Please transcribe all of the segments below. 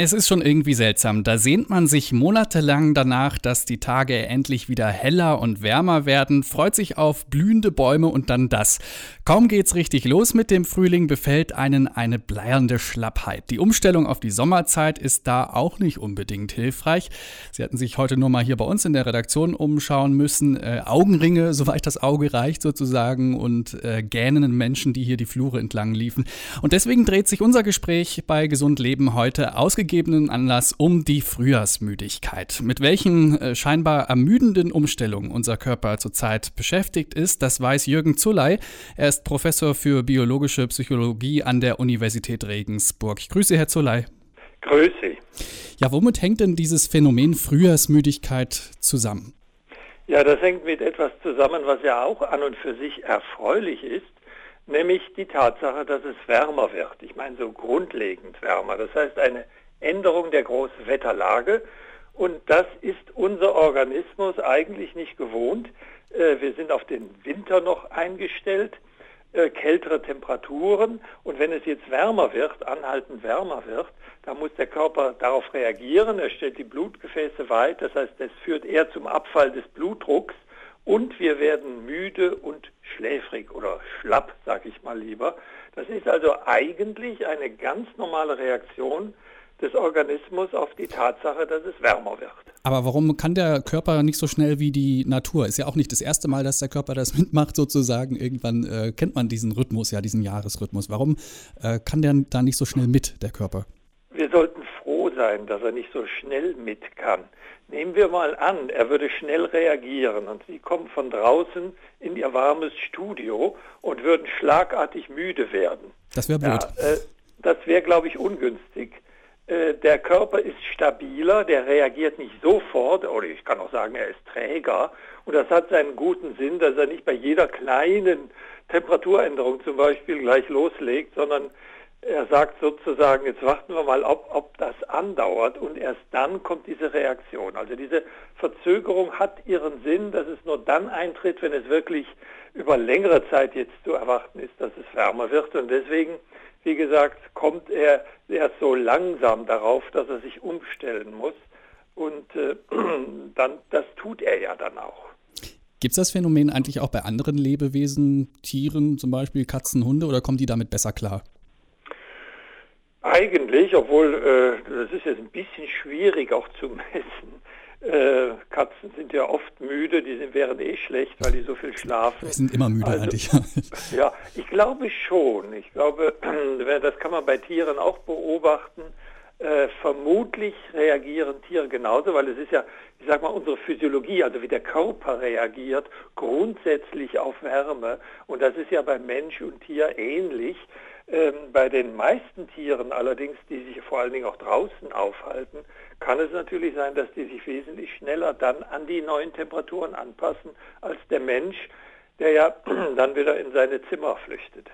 Es ist schon irgendwie seltsam. Da sehnt man sich monatelang danach, dass die Tage endlich wieder heller und wärmer werden, freut sich auf blühende Bäume und dann das. Kaum geht's richtig los mit dem Frühling, befällt einen eine bleiernde Schlappheit. Die Umstellung auf die Sommerzeit ist da auch nicht unbedingt hilfreich. Sie hatten sich heute nur mal hier bei uns in der Redaktion umschauen müssen. Äh, Augenringe, soweit das Auge reicht sozusagen, und äh, gähnenden Menschen, die hier die Flure entlang liefen. Und deswegen dreht sich unser Gespräch bei Gesund Leben heute ausgegangen gegebenen Anlass um die Frühjahrsmüdigkeit. Mit welchen äh, scheinbar ermüdenden Umstellungen unser Körper zurzeit beschäftigt ist, das weiß Jürgen Zulley. Er ist Professor für biologische Psychologie an der Universität Regensburg. Ich grüße Herr Zulley. Grüße. Ja, womit hängt denn dieses Phänomen Frühjahrsmüdigkeit zusammen? Ja, das hängt mit etwas zusammen, was ja auch an und für sich erfreulich ist nämlich die Tatsache, dass es wärmer wird. Ich meine so grundlegend wärmer. Das heißt eine Änderung der großen Wetterlage. Und das ist unser Organismus eigentlich nicht gewohnt. Äh, wir sind auf den Winter noch eingestellt, äh, kältere Temperaturen. Und wenn es jetzt wärmer wird, anhaltend wärmer wird, dann muss der Körper darauf reagieren. Er stellt die Blutgefäße weit. Das heißt, es führt eher zum Abfall des Blutdrucks. Und wir werden müde und schläfrig oder schlapp, sage ich mal lieber. Das ist also eigentlich eine ganz normale Reaktion des Organismus auf die Tatsache, dass es wärmer wird. Aber warum kann der Körper nicht so schnell wie die Natur? Ist ja auch nicht das erste Mal, dass der Körper das mitmacht, sozusagen. Irgendwann äh, kennt man diesen Rhythmus, ja, diesen Jahresrhythmus. Warum äh, kann der da nicht so schnell mit, der Körper? Wir sollten froh sein, dass er nicht so schnell mit kann. Nehmen wir mal an, er würde schnell reagieren und Sie kommen von draußen in Ihr warmes Studio und würden schlagartig müde werden. Das wäre blöd. Ja, äh, das wäre, glaube ich, ungünstig. Äh, der Körper ist stabiler, der reagiert nicht sofort, oder ich kann auch sagen, er ist träger. Und das hat seinen guten Sinn, dass er nicht bei jeder kleinen Temperaturänderung zum Beispiel gleich loslegt, sondern er sagt sozusagen, jetzt warten wir mal, ob, ob das andauert und erst dann kommt diese Reaktion. Also diese Verzögerung hat ihren Sinn, dass es nur dann eintritt, wenn es wirklich über längere Zeit jetzt zu erwarten ist, dass es wärmer wird. Und deswegen wie gesagt, kommt er erst so langsam darauf, dass er sich umstellen muss. Und äh, dann, das tut er ja dann auch. Gibt es das Phänomen eigentlich auch bei anderen Lebewesen, Tieren, zum Beispiel Katzen, Hunde, oder kommen die damit besser klar? Eigentlich, obwohl äh, das ist jetzt ein bisschen schwierig auch zu messen. Äh, Katzen sind ja oft müde, die sind, wären eh schlecht, weil die so viel schlafen. Die sind immer müde also, eigentlich. ja, ich glaube schon. Ich glaube, das kann man bei Tieren auch beobachten. Äh, vermutlich reagieren Tiere genauso, weil es ist ja, ich sag mal, unsere Physiologie, also wie der Körper reagiert, grundsätzlich auf Wärme. Und das ist ja bei Mensch und Tier ähnlich. Ähm, bei den meisten Tieren allerdings, die sich vor allen Dingen auch draußen aufhalten, kann es natürlich sein, dass die sich wesentlich schneller dann an die neuen Temperaturen anpassen als der Mensch, der ja dann wieder in seine Zimmer flüchtet.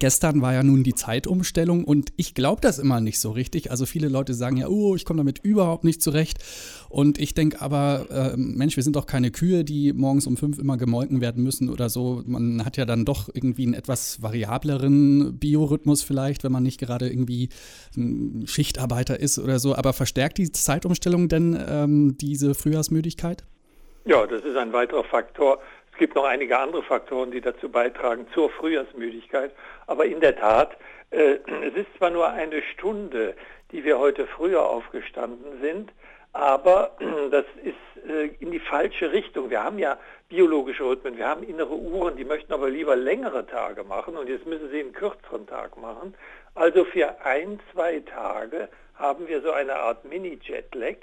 Gestern war ja nun die Zeitumstellung und ich glaube das immer nicht so richtig. Also viele Leute sagen ja, oh, ich komme damit überhaupt nicht zurecht. Und ich denke aber, äh, Mensch, wir sind doch keine Kühe, die morgens um fünf immer gemolken werden müssen oder so. Man hat ja dann doch irgendwie einen etwas variableren Biorhythmus vielleicht, wenn man nicht gerade irgendwie ein Schichtarbeiter ist oder so. Aber verstärkt die Zeitumstellung denn ähm, diese Frühjahrsmüdigkeit? Ja, das ist ein weiterer Faktor. Es gibt noch einige andere Faktoren, die dazu beitragen zur Frühjahrsmüdigkeit. Aber in der Tat, äh, es ist zwar nur eine Stunde, die wir heute früher aufgestanden sind, aber das ist äh, in die falsche Richtung. Wir haben ja biologische Rhythmen, wir haben innere Uhren, die möchten aber lieber längere Tage machen und jetzt müssen sie einen kürzeren Tag machen. Also für ein, zwei Tage haben wir so eine Art Mini-Jetlag.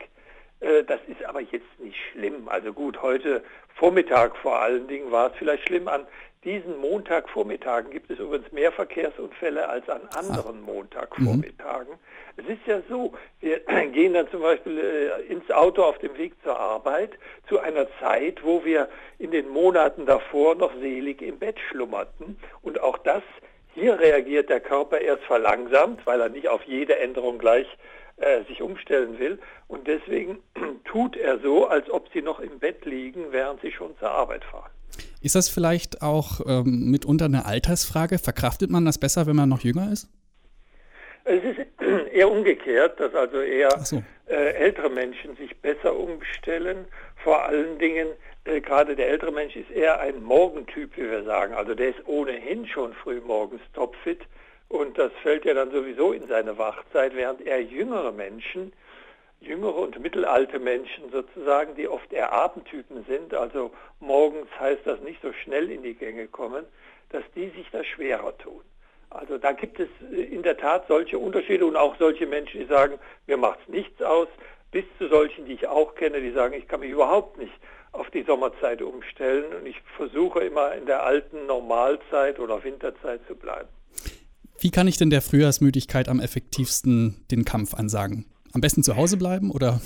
Äh, das ist aber jetzt nicht schlimm. Also gut, heute Vormittag vor allen Dingen war es vielleicht schlimm. An diesen Montagvormittagen gibt es übrigens mehr Verkehrsunfälle als an anderen ah. Montagvormittagen. Mhm. Es ist ja so, wir gehen dann zum Beispiel äh, ins Auto auf dem Weg zur Arbeit zu einer Zeit, wo wir in den Monaten davor noch selig im Bett schlummerten. Und auch das, hier reagiert der Körper erst verlangsamt, weil er nicht auf jede Änderung gleich äh, sich umstellen will. Und deswegen tut er so, als ob sie noch im Bett liegen, während sie schon zur Arbeit fahren. Ist das vielleicht auch ähm, mitunter eine Altersfrage? Verkraftet man das besser, wenn man noch jünger ist? Es ist eher umgekehrt, dass also eher so. äh, ältere Menschen sich besser umstellen. Vor allen Dingen, äh, gerade der ältere Mensch ist eher ein Morgentyp, wie wir sagen. Also der ist ohnehin schon früh morgens topfit und das fällt ja dann sowieso in seine Wachzeit, während eher jüngere Menschen, jüngere und mittelalte Menschen sozusagen, die oft eher Abendtypen sind, also morgens heißt das nicht so schnell in die Gänge kommen, dass die sich da schwerer tun. Also da gibt es äh, in der Tat solche Unterschiede und auch solche Menschen, die sagen, mir macht es nichts aus, bis zu solchen, die ich auch kenne, die sagen, ich kann mich überhaupt nicht auf die Sommerzeit umstellen und ich versuche immer in der alten Normalzeit oder Winterzeit zu bleiben. Wie kann ich denn der Frühjahrsmüdigkeit am effektivsten den Kampf ansagen? Am besten zu Hause bleiben oder?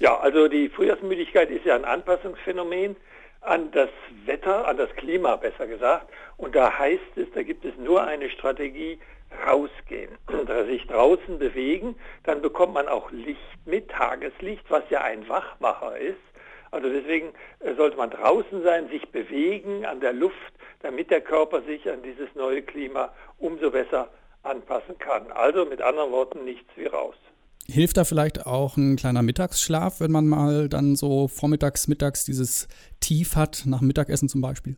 Ja, also die Frühjahrsmüdigkeit ist ja ein Anpassungsphänomen an das Wetter, an das Klima besser gesagt. Und da heißt es, da gibt es nur eine Strategie, rausgehen, sich draußen bewegen, dann bekommt man auch Licht mit, Tageslicht, was ja ein Wachmacher ist. Also deswegen äh, sollte man draußen sein, sich bewegen an der Luft, damit der Körper sich an dieses neue Klima umso besser anpassen kann. Also mit anderen Worten nichts wie raus. Hilft da vielleicht auch ein kleiner Mittagsschlaf, wenn man mal dann so vormittags, mittags dieses Tief hat, nach Mittagessen zum Beispiel?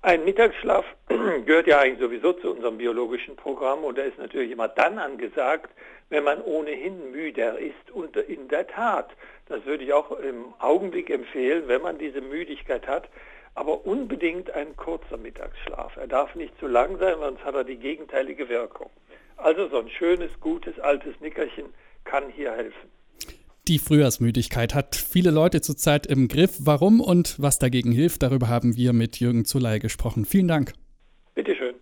Ein Mittagsschlaf gehört ja eigentlich sowieso zu unserem biologischen Programm und er ist natürlich immer dann angesagt, wenn man ohnehin müder ist. Und in der Tat, das würde ich auch im Augenblick empfehlen, wenn man diese Müdigkeit hat, aber unbedingt ein kurzer Mittagsschlaf. Er darf nicht zu lang sein, sonst hat er die gegenteilige Wirkung. Also so ein schönes, gutes, altes Nickerchen kann hier helfen. Die Frühjahrsmüdigkeit hat viele Leute zurzeit im Griff. Warum und was dagegen hilft, darüber haben wir mit Jürgen Zuley gesprochen. Vielen Dank. Bitteschön.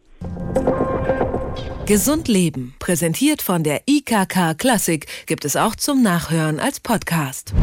Gesund Leben, präsentiert von der IKK Klassik, gibt es auch zum Nachhören als Podcast.